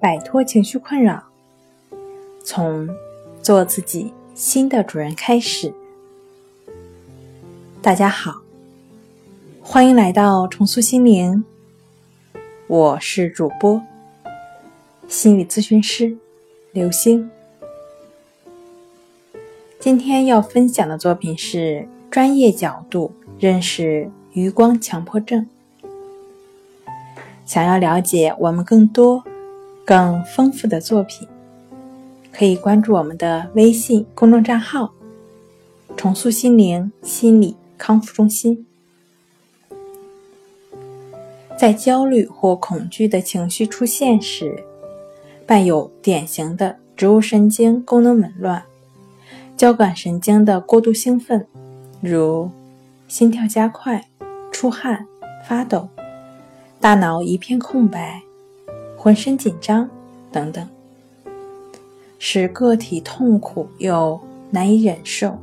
摆脱情绪困扰，从做自己新的主人开始。大家好，欢迎来到重塑心灵，我是主播心理咨询师刘星。今天要分享的作品是专业角度认识余光强迫症。想要了解我们更多、更丰富的作品，可以关注我们的微信公众账号“重塑心灵心理康复中心”。在焦虑或恐惧的情绪出现时，伴有典型的植物神经功能紊乱、交感神经的过度兴奋，如心跳加快、出汗、发抖。大脑一片空白，浑身紧张等等，使个体痛苦又难以忍受。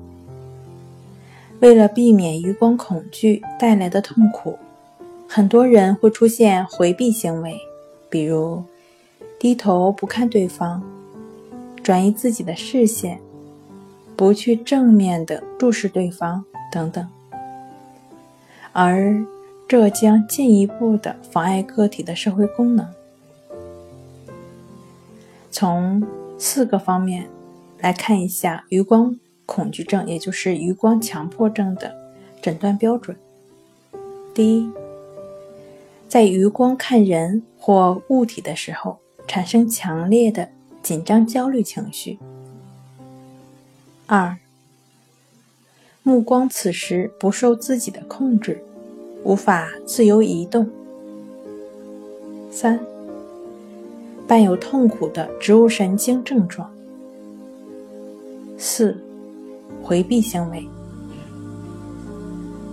为了避免余光恐惧带来的痛苦，很多人会出现回避行为，比如低头不看对方、转移自己的视线、不去正面的注视对方等等，而。这将进一步的妨碍个体的社会功能。从四个方面来看一下余光恐惧症，也就是余光强迫症的诊断标准。第一，在余光看人或物体的时候，产生强烈的紧张、焦虑情绪。二，目光此时不受自己的控制。无法自由移动。三、伴有痛苦的植物神经症状。四、回避行为。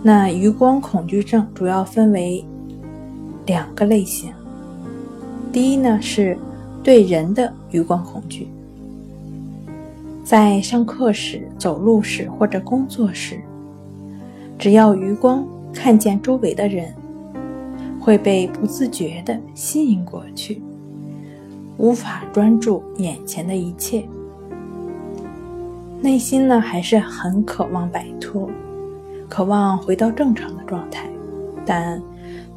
那余光恐惧症主要分为两个类型。第一呢，是对人的余光恐惧，在上课时、走路时或者工作时，只要余光。看见周围的人，会被不自觉地吸引过去，无法专注眼前的一切。内心呢，还是很渴望摆脱，渴望回到正常的状态，但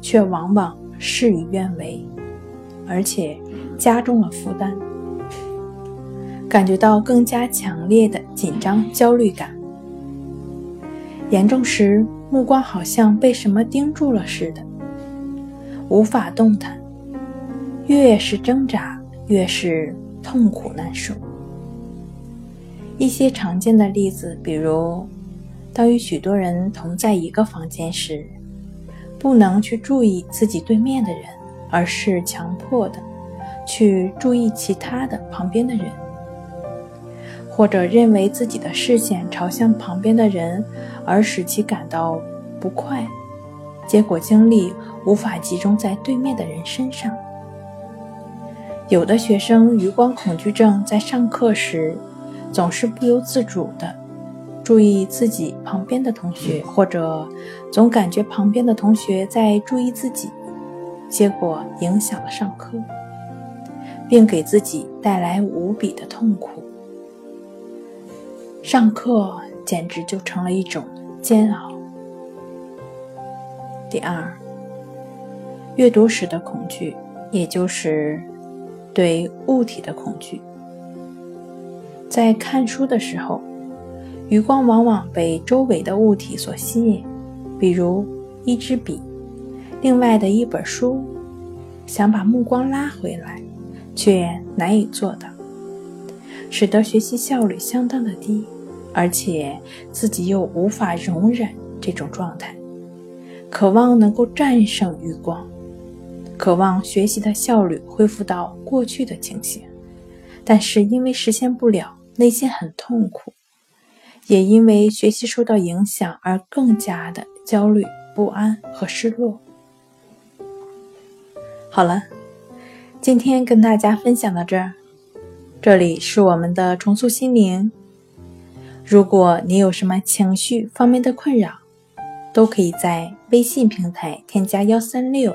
却往往事与愿违，而且加重了负担，感觉到更加强烈的紧张、焦虑感，严重时。目光好像被什么盯住了似的，无法动弹。越是挣扎，越是痛苦难受。一些常见的例子，比如，当与许多人同在一个房间时，不能去注意自己对面的人，而是强迫的去注意其他的旁边的人。或者认为自己的视线朝向旁边的人，而使其感到不快，结果精力无法集中在对面的人身上。有的学生余光恐惧症在上课时，总是不由自主地注意自己旁边的同学，或者总感觉旁边的同学在注意自己，结果影响了上课，并给自己带来无比的痛苦。上课简直就成了一种煎熬。第二，阅读时的恐惧，也就是对物体的恐惧。在看书的时候，余光往往被周围的物体所吸引，比如一支笔，另外的一本书，想把目光拉回来，却难以做到，使得学习效率相当的低。而且自己又无法容忍这种状态，渴望能够战胜余光，渴望学习的效率恢复到过去的情形，但是因为实现不了，内心很痛苦，也因为学习受到影响而更加的焦虑不安和失落。好了，今天跟大家分享到这儿，这里是我们的重塑心灵。如果你有什么情绪方面的困扰，都可以在微信平台添加幺三六